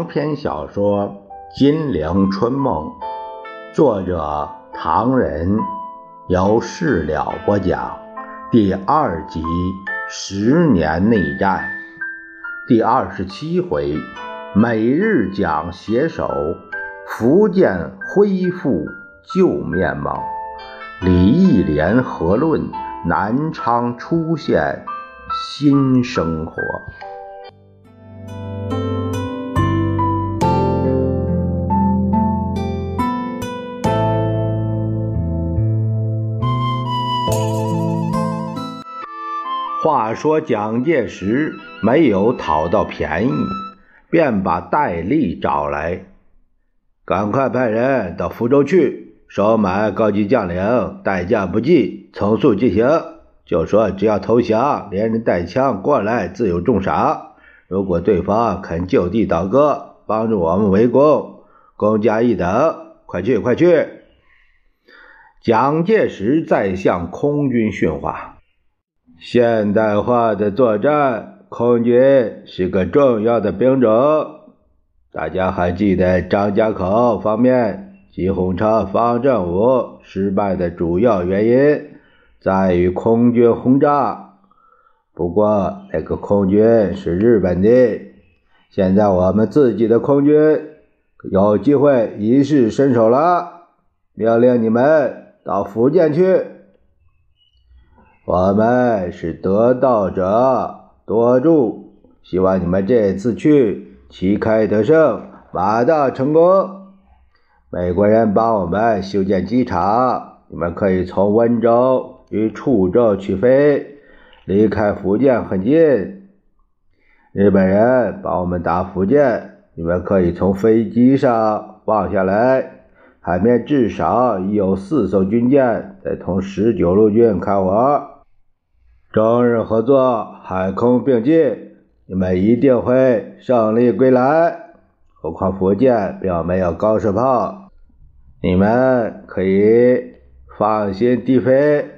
长篇小说《金陵春梦》，作者唐人，由事了播讲。第二集：十年内战，第二十七回：每日讲携手，福建恢复旧面貌。李义莲合论南昌出现新生活？话说蒋介石没有讨到便宜，便把戴笠找来，赶快派人到福州去收买高级将领，代价不计，从速进行。就说只要投降，连人带枪过来，自有重赏。如果对方肯就地倒戈，帮助我们围攻，功加一等。快去，快去！蒋介石在向空军训话。现代化的作战，空军是个重要的兵种。大家还记得张家口方面吉鸿昌方振武失败的主要原因在于空军轰炸。不过那个空军是日本的，现在我们自己的空军有机会一试身手了。命令你们到福建去。我们是得道者，多助，希望你们这次去旗开得胜，马到成功。美国人帮我们修建机场，你们可以从温州与处州起飞，离开福建很近。日本人帮我们打福建，你们可以从飞机上望下来，海面至少已有四艘军舰在同十九路军开火。中日合作，海空并进，你们一定会胜利归来。何况福建并没有高射炮，你们可以放心低飞，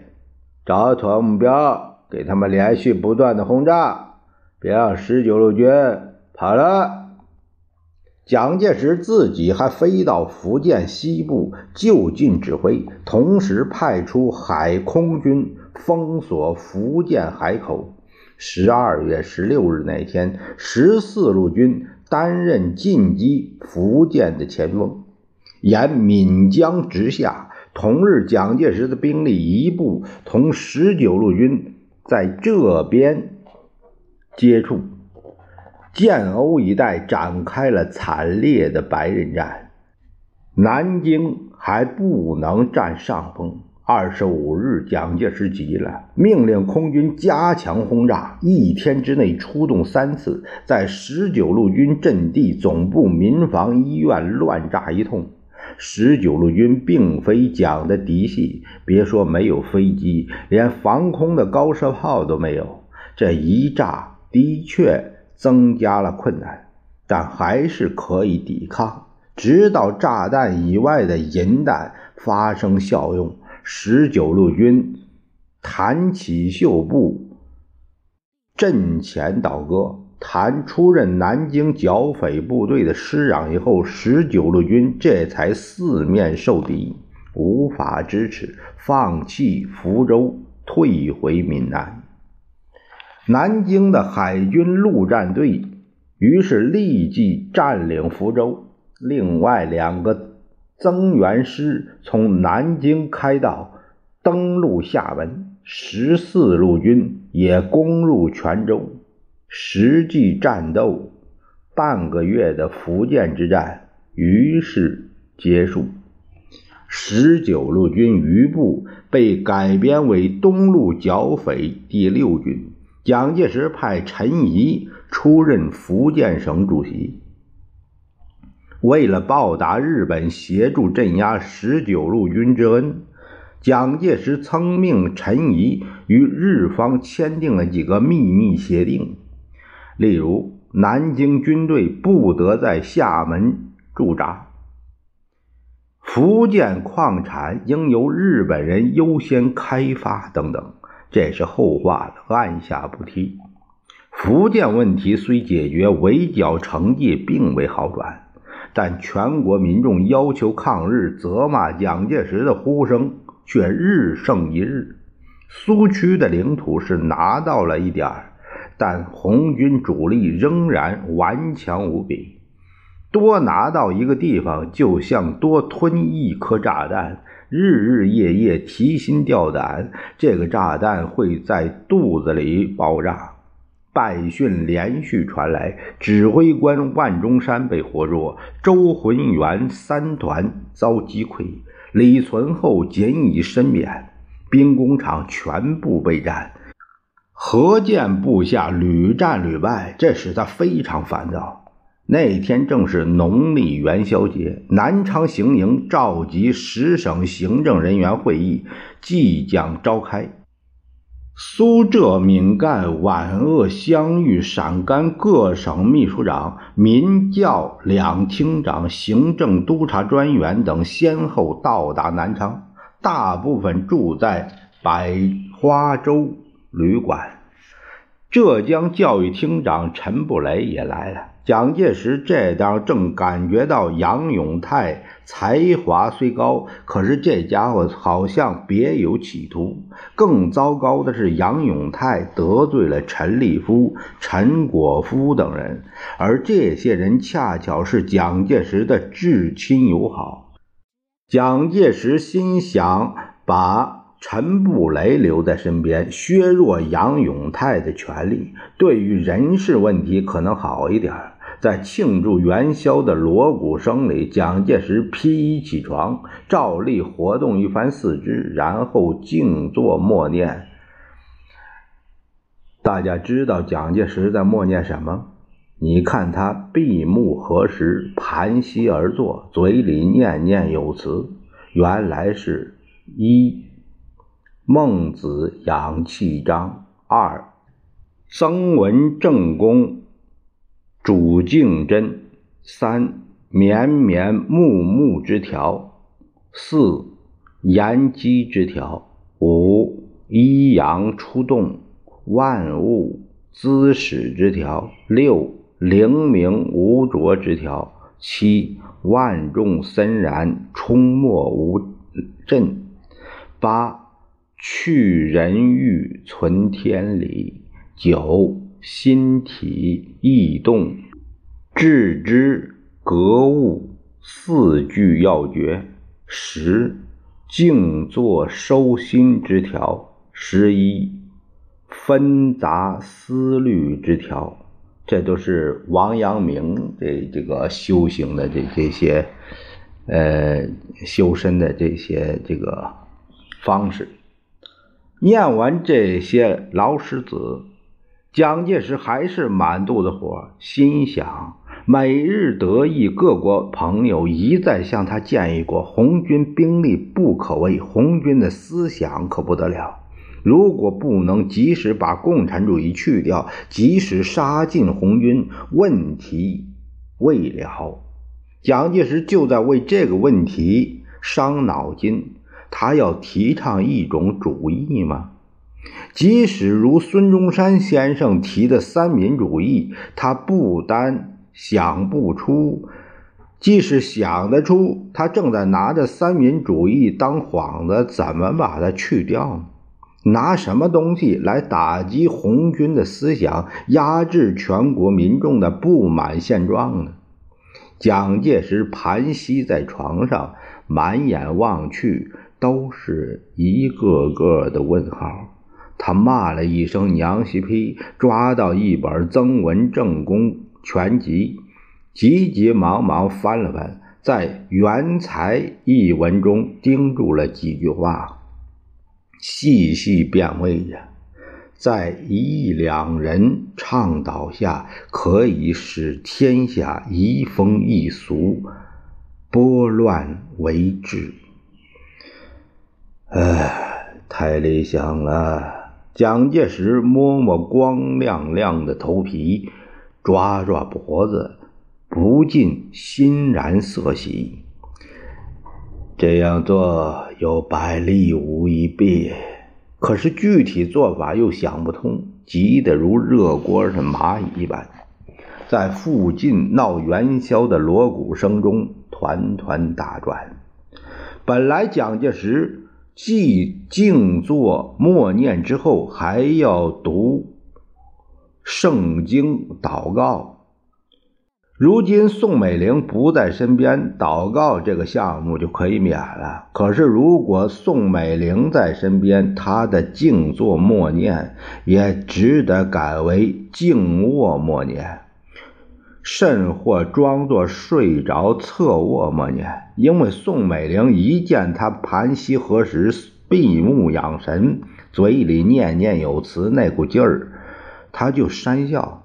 找妥目标，给他们连续不断的轰炸，别让十九路军跑了。蒋介石自己还飞到福建西部就近指挥，同时派出海空军。封锁福建海口。十二月十六日那天，十四路军担任进击福建的前锋，沿闽江直下。同日，蒋介石的兵力一部同十九路军在这边接触，建瓯一带展开了惨烈的白刃战。南京还不能占上风。二十五日，蒋介石急了，命令空军加强轰炸，一天之内出动三次，在十九路军阵地、总部、民防、医院乱炸一通。十九路军并非蒋的嫡系，别说没有飞机，连防空的高射炮都没有。这一炸的确增加了困难，但还是可以抵抗，直到炸弹以外的银弹发生效用。十九路军谭启秀部阵前倒戈，谭出任南京剿匪部队的师长以后，十九路军这才四面受敌，无法支持，放弃福州，退回闽南。南京的海军陆战队于是立即占领福州，另外两个。增援师从南京开道，登陆厦门。十四路军也攻入泉州。实际战斗半个月的福建之战于是结束。十九路军余部被改编为东路剿匪第六军，蒋介石派陈仪出任福建省主席。为了报答日本协助镇压十九路军之恩，蒋介石曾命陈仪与日方签订了几个秘密协定，例如南京军队不得在厦门驻扎，福建矿产应由日本人优先开发等等。这是后话了，按下不提。福建问题虽解决，围剿成绩并未好转，但全国民众要求抗日、责骂蒋介石的呼声却日盛一日。苏区的领土是拿到了一点儿，但红军主力仍然顽强无比。多拿到一个地方，就像多吞一颗炸弹，日日夜夜提心吊胆，这个炸弹会在肚子里爆炸。败讯连续传来，指挥官万中山被活捉，周浑元三团遭击溃，李存厚仅以身免。兵工厂全部被占，何建部下屡战屡败，这使他非常烦躁。那天正是农历元宵节，南昌行营召集十省行政人员会议，即将召开。苏浙闽赣皖鄂湘豫陕甘各省秘书长、民教两厅长、行政督察专员等先后到达南昌。大部分住在百花洲旅馆。浙江教育厅长陈布雷也来了。蒋介石这当正感觉到杨永泰才华虽高，可是这家伙好像别有企图。更糟糕的是，杨永泰得罪了陈立夫、陈果夫等人，而这些人恰巧是蒋介石的至亲友好。蒋介石心想把陈布雷留在身边，削弱杨永泰的权力。对于人事问题可能好一点。在庆祝元宵的锣鼓声里，蒋介石披衣起床，照例活动一番四肢，然后静坐默念。大家知道蒋介石在默念什么？你看他闭目合十，盘膝而坐，嘴里念念有词。原来是：一、孟子养气章；二、曾文正公主敬真；三、绵绵木木之条；四、言机之条；五、一阳出动，万物滋始之条；六。灵明无浊之条，七万众森然，冲没无震；八去人欲存天理；九心体异动，致之格物四句要诀；十静坐收心之条；十一分杂思虑之条。这都是王阳明这这个修行的这这些，呃，修身的这些这个方式。念完这些老诗子，蒋介石还是满肚子火，心想：美日德意，各国朋友一再向他建议过，红军兵力不可畏，红军的思想可不得了。如果不能及时把共产主义去掉，及时杀尽红军，问题未了。蒋介石就在为这个问题伤脑筋。他要提倡一种主义吗？即使如孙中山先生提的三民主义，他不单想不出，即使想得出，他正在拿着三民主义当幌子，怎么把它去掉呢？拿什么东西来打击红军的思想，压制全国民众的不满现状呢？蒋介石盘膝在床上，满眼望去都是一个个的问号。他骂了一声“娘西批”，抓到一本《曾文正公全集》，急急忙忙翻了翻，在原才一文中盯住了几句话。细细辨味呀，在一两人倡导下，可以使天下移风易俗，拨乱为治。哎，太理想了！蒋介石摸摸光亮亮的头皮，抓抓脖子，不禁欣然色喜。这样做有百利无一弊，可是具体做法又想不通。急得如热锅上蚂蚁一般，在附近闹元宵的锣鼓声中团团打转。本来蒋介石既静坐默念之后，还要读圣经祷告。如今宋美龄不在身边，祷告这个项目就可以免了。可是如果宋美龄在身边，她的静坐默念也只得改为静卧默念，甚或装作睡着侧卧默念。因为宋美龄一见他盘膝合十、闭目养神，嘴里念念有词那股劲儿，他就讪笑。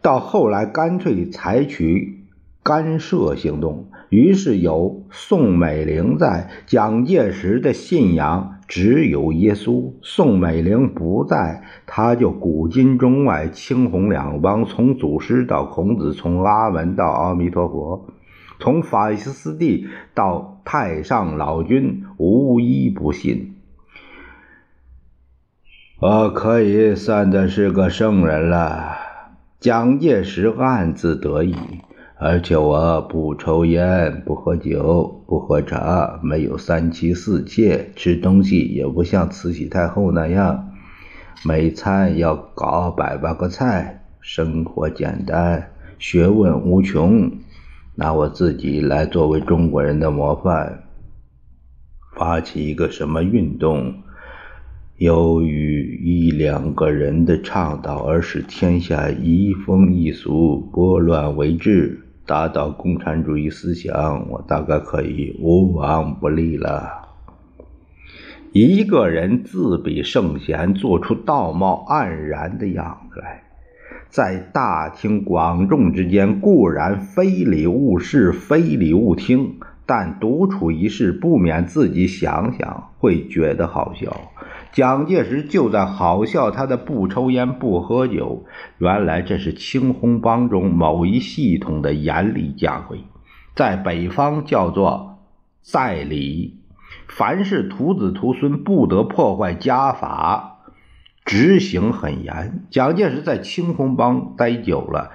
到后来，干脆采取干涉行动。于是有宋美龄在，蒋介石的信仰只有耶稣。宋美龄不在，他就古今中外青红两帮，从祖师到孔子，从阿门到阿弥陀佛，从法西斯帝到太上老君，无一不信。我可以算得是个圣人了。蒋介石暗自得意，而且我不抽烟，不喝酒，不喝茶，没有三妻四妾，吃东西也不像慈禧太后那样，每餐要搞百八个菜，生活简单，学问无穷。拿我自己来作为中国人的模范，发起一个什么运动？由于一两个人的倡导而使天下移风易俗、拨乱为治，达到共产主义思想，我大概可以无往不利了。一个人自比圣贤，做出道貌岸然的样子来，在大庭广众之间固然非礼勿视、非礼勿听，但独处一室，不免自己想想，会觉得好笑。蒋介石就在好笑他的不抽烟不喝酒，原来这是青红帮中某一系统的严厉家规，在北方叫做在礼，凡是徒子徒孙不得破坏家法，执行很严。蒋介石在青红帮待久了，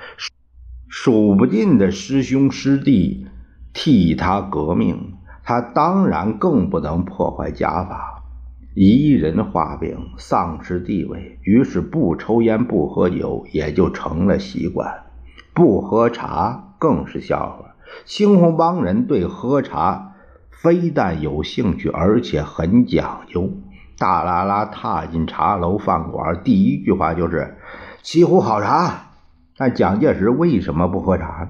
数不尽的师兄师弟替他革命，他当然更不能破坏家法。一人画饼，丧失地位，于是不抽烟不喝酒也就成了习惯，不喝茶更是笑话。青红帮人对喝茶非但有兴趣，而且很讲究。大拉拉踏进茶楼饭馆，第一句话就是“沏壶好茶”。但蒋介石为什么不喝茶？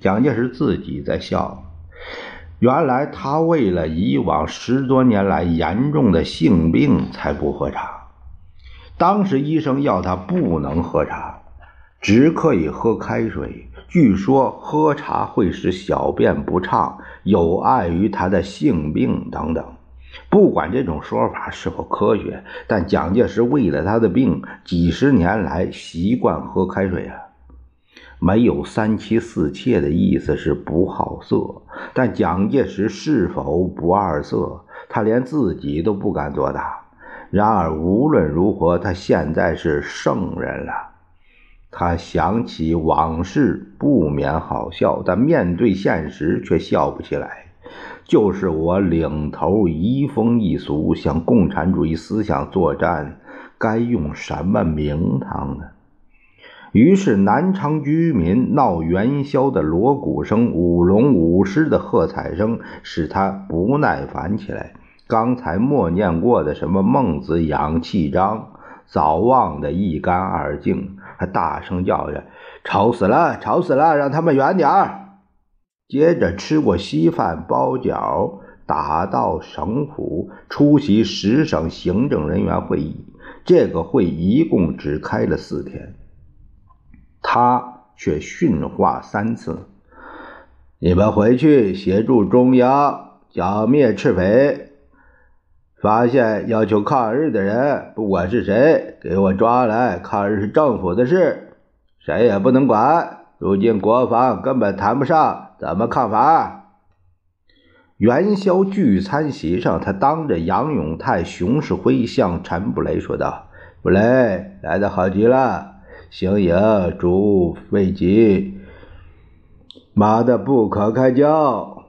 蒋介石自己在笑。原来他为了以往十多年来严重的性病才不喝茶。当时医生要他不能喝茶，只可以喝开水。据说喝茶会使小便不畅，有碍于他的性病等等。不管这种说法是否科学，但蒋介石为了他的病，几十年来习惯喝开水啊。没有三妻四妾的意思是不好色，但蒋介石是否不二色，他连自己都不敢作答。然而无论如何，他现在是圣人了。他想起往事不免好笑，但面对现实却笑不起来。就是我领头移风易俗，向共产主义思想作战，该用什么名堂呢？于是，南昌居民闹元宵的锣鼓声、舞龙舞狮的喝彩声，使他不耐烦起来。刚才默念过的什么“孟子养气章”，早忘得一干二净，还大声叫着：“吵死了，吵死了，让他们远点儿！”接着吃过稀饭、包饺，打道省府出席十省行政人员会议。这个会一共只开了四天。他却训话三次：“你们回去协助中央剿灭赤匪，发现要求抗日的人，不管是谁，给我抓来。抗日是政府的事，谁也不能管。如今国防根本谈不上，怎么抗法？”元宵聚餐席上，他当着杨永泰、熊式辉向陈布雷说道：“布雷，来的好极了。行营主未及，马的不可开交。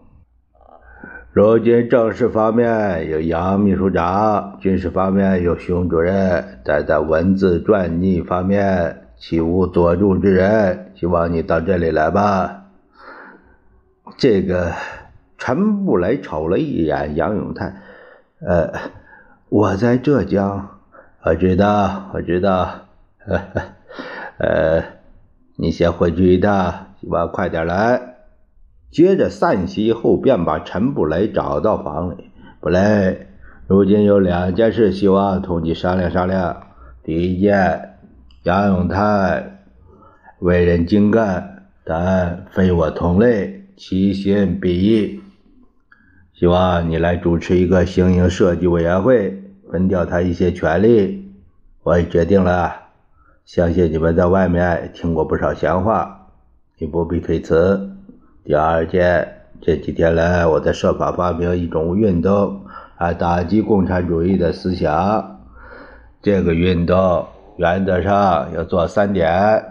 如今政事方面有杨秘书长，军事方面有熊主任，但在文字传记方面，岂无佐助之人？希望你到这里来吧。这个陈布雷瞅了一眼杨永泰，呃，我在浙江，我知道，我知道，呵呵呃，你先回去一趟，希望快点来。接着散席后，便把陈布雷找到房里。布雷，如今有两件事，希望同你商量商量。第一件，杨永泰为人精干，但非我同类，其心必异。希望你来主持一个行营设计委员会，分掉他一些权利。我也决定了，相信你们在外面听过不少闲话，你不必推辞。第二件，这几天来，我在设法发明一种运动，来打击共产主义的思想。这个运动原则上要做三点。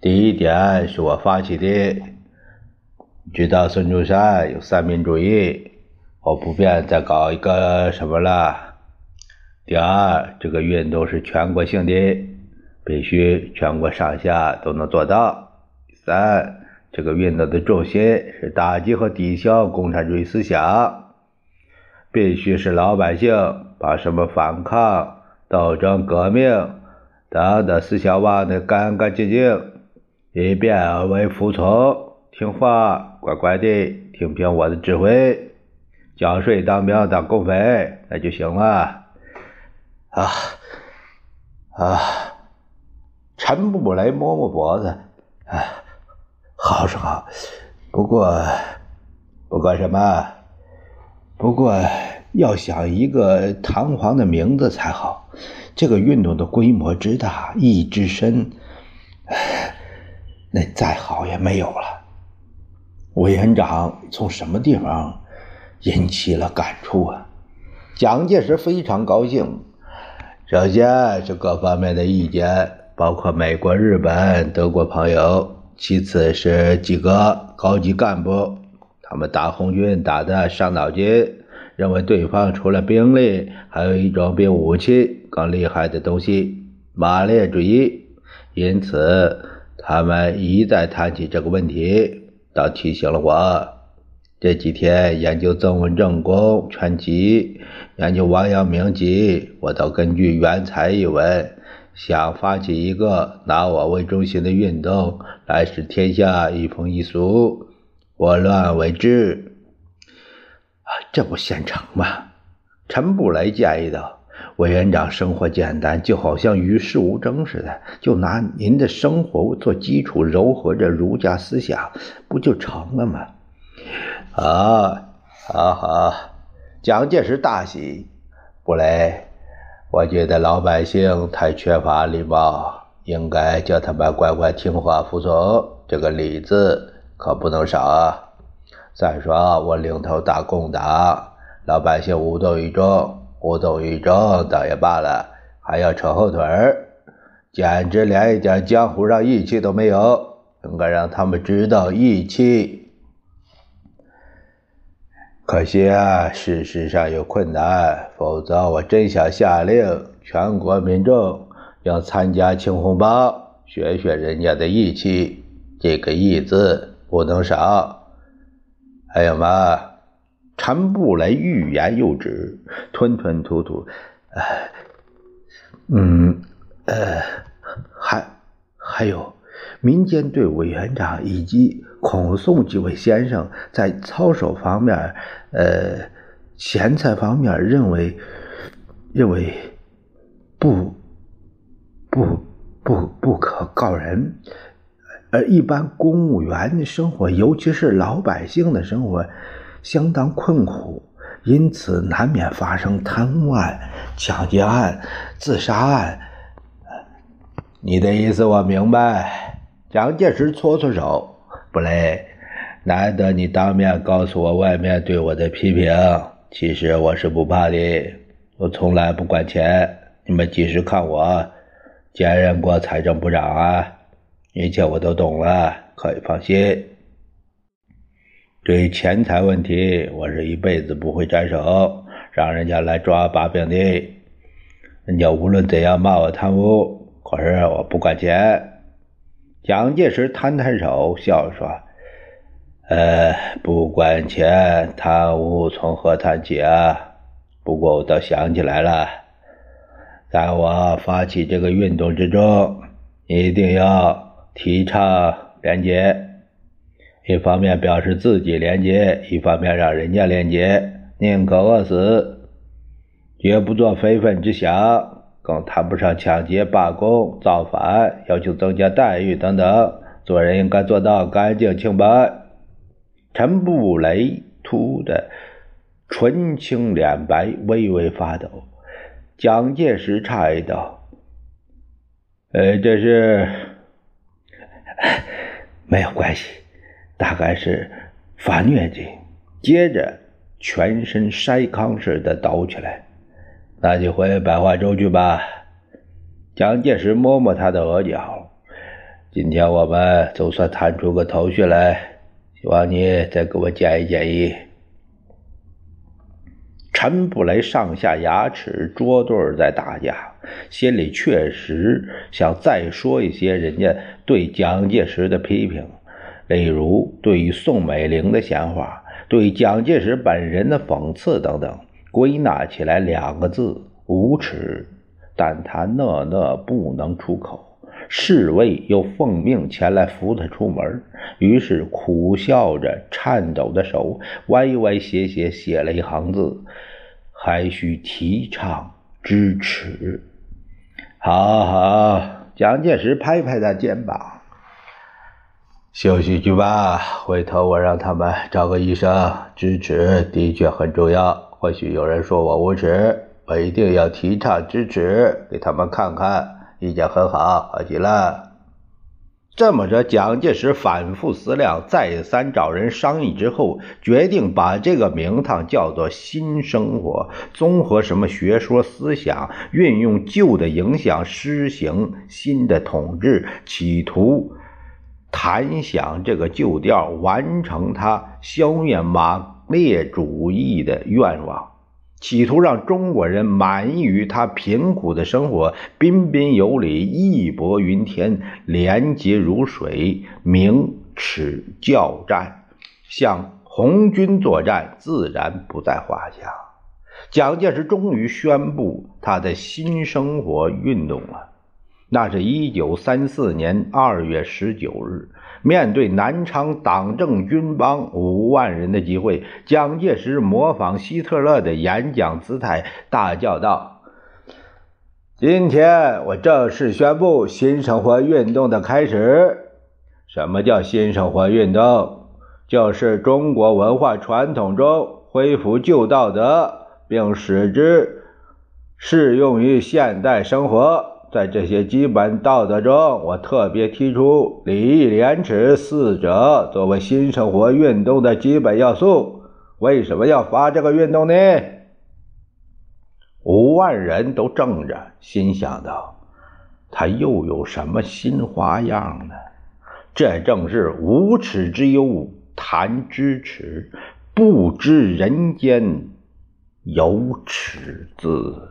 第一点是我发起的，知道孙中山有三民主义，我不便再搞一个什么了。第二，这个运动是全国性的，必须全国上下都能做到。三。这个运动的重心是打击和抵消共产主义思想，必须是老百姓把什么反抗、斗争、革命等等思想忘得干干净净，以便为服从、听话、乖乖的听凭我的指挥，缴税、当兵、当共匪，那就行了。啊啊！陈布雷摸摸脖子，啊。好是好，不过，不过什么？不过要想一个堂皇的名字才好。这个运动的规模之大，意义之深，那再好也没有了。委员长从什么地方引起了感触啊？蒋介石非常高兴。首先是各方面的意见，包括美国、日本、德国朋友。其次是几个高级干部，他们打红军打得伤脑筋，认为对方除了兵力，还有一种比武器更厉害的东西——马列主义。因此，他们一再谈起这个问题，倒提醒了我。这几天研究曾文正公全集，研究王阳明集，我倒根据原材一文。想发起一个拿我为中心的运动，来使天下一风一俗，我乱为治。啊，这不现成吗？陈布雷建议道：“委员长生活简单，就好像与世无争似的，就拿您的生活做基础，糅合着儒家思想，不就成了吗？”啊，好好！蒋介石大喜，布雷。我觉得老百姓太缺乏礼貌，应该叫他们乖乖听话服从。这个礼字可不能少啊！再说我领头打共党，老百姓无动于衷，无动于衷倒也罢了，还要扯后腿儿，简直连一点江湖上义气都没有。应该让他们知道义气。可惜啊，事实上有困难，否则我真想下令全国民众要参加青红帮，学学人家的义气。这个义字不能少。还有吗？陈布雷欲言又止，吞吞吐吐。哎，嗯，呃，还还有。民间对委员长以及孔宋几位先生在操守方面，呃，钱财方面认为认为不不不不可告人，而一般公务员的生活，尤其是老百姓的生活，相当困苦，因此难免发生贪污案、抢劫案、自杀案。你的意思我明白。蒋介石搓搓手，不累，难得你当面告诉我外面对我的批评，其实我是不怕的，我从来不管钱，你们几时看我兼任过财政部长啊？一切我都懂了，可以放心。对于钱财问题，我是一辈子不会沾手，让人家来抓把柄的。人家无论怎样骂我贪污，可是我不管钱。蒋介石摊摊手，笑着说：“呃，不管钱，贪污从何谈起啊？不过我倒想起来了，在我发起这个运动之中，一定要提倡廉洁。”一方面表示自己廉洁，一方面让人家廉洁，宁可饿死，绝不做非分之想，更谈不上抢劫、罢工、造反，要求增加待遇等等。做人应该做到干净清白。陈布雷突的纯青脸白，微微发抖。蒋介石诧异道：“呃，这是没有关系。”大概是发疟疾，接着全身筛糠似的抖起来。那就回百花洲去吧。蒋介石摸摸他的额角。今天我们总算谈出个头绪来，希望你再给我建议建议。陈布雷上下牙齿捉对在打架，心里确实想再说一些人家对蒋介石的批评。例如，对于宋美龄的闲话，对蒋介石本人的讽刺等等，归纳起来两个字：无耻。但他讷讷不能出口，侍卫又奉命前来扶他出门，于是苦笑着，颤抖的手歪歪斜斜写了一行字：“还需提倡支持。”好好，蒋介石拍拍他肩膀。休息去吧，回头我让他们找个医生。支持的确很重要。或许有人说我无耻，我一定要提倡支持，给他们看看。意见很好，好极了。这么着，蒋介石反复思量，再三找人商议之后，决定把这个名堂叫做“新生活”，综合什么学说思想，运用旧的影响，施行新的统治，企图。弹响这个旧调，完成他消灭马列主义的愿望，企图让中国人满意于他贫苦的生活，彬彬有礼，义薄云天，廉洁如水，明耻教战，向红军作战，自然不在话下。蒋介石终于宣布他的新生活运动了。那是一九三四年二月十九日，面对南昌党政军帮五万人的集会，蒋介石模仿希特勒的演讲姿态，大叫道：“今天我正式宣布新生活运动的开始。什么叫新生活运动？就是中国文化传统中恢复旧道德，并使之适用于现代生活。”在这些基本道德中，我特别提出礼义廉耻四者作为新生活运动的基本要素。为什么要发这个运动呢？五万人都怔着，心想到：他又有什么新花样呢？这正是无耻之忧，谈之耻，不知人间有耻字。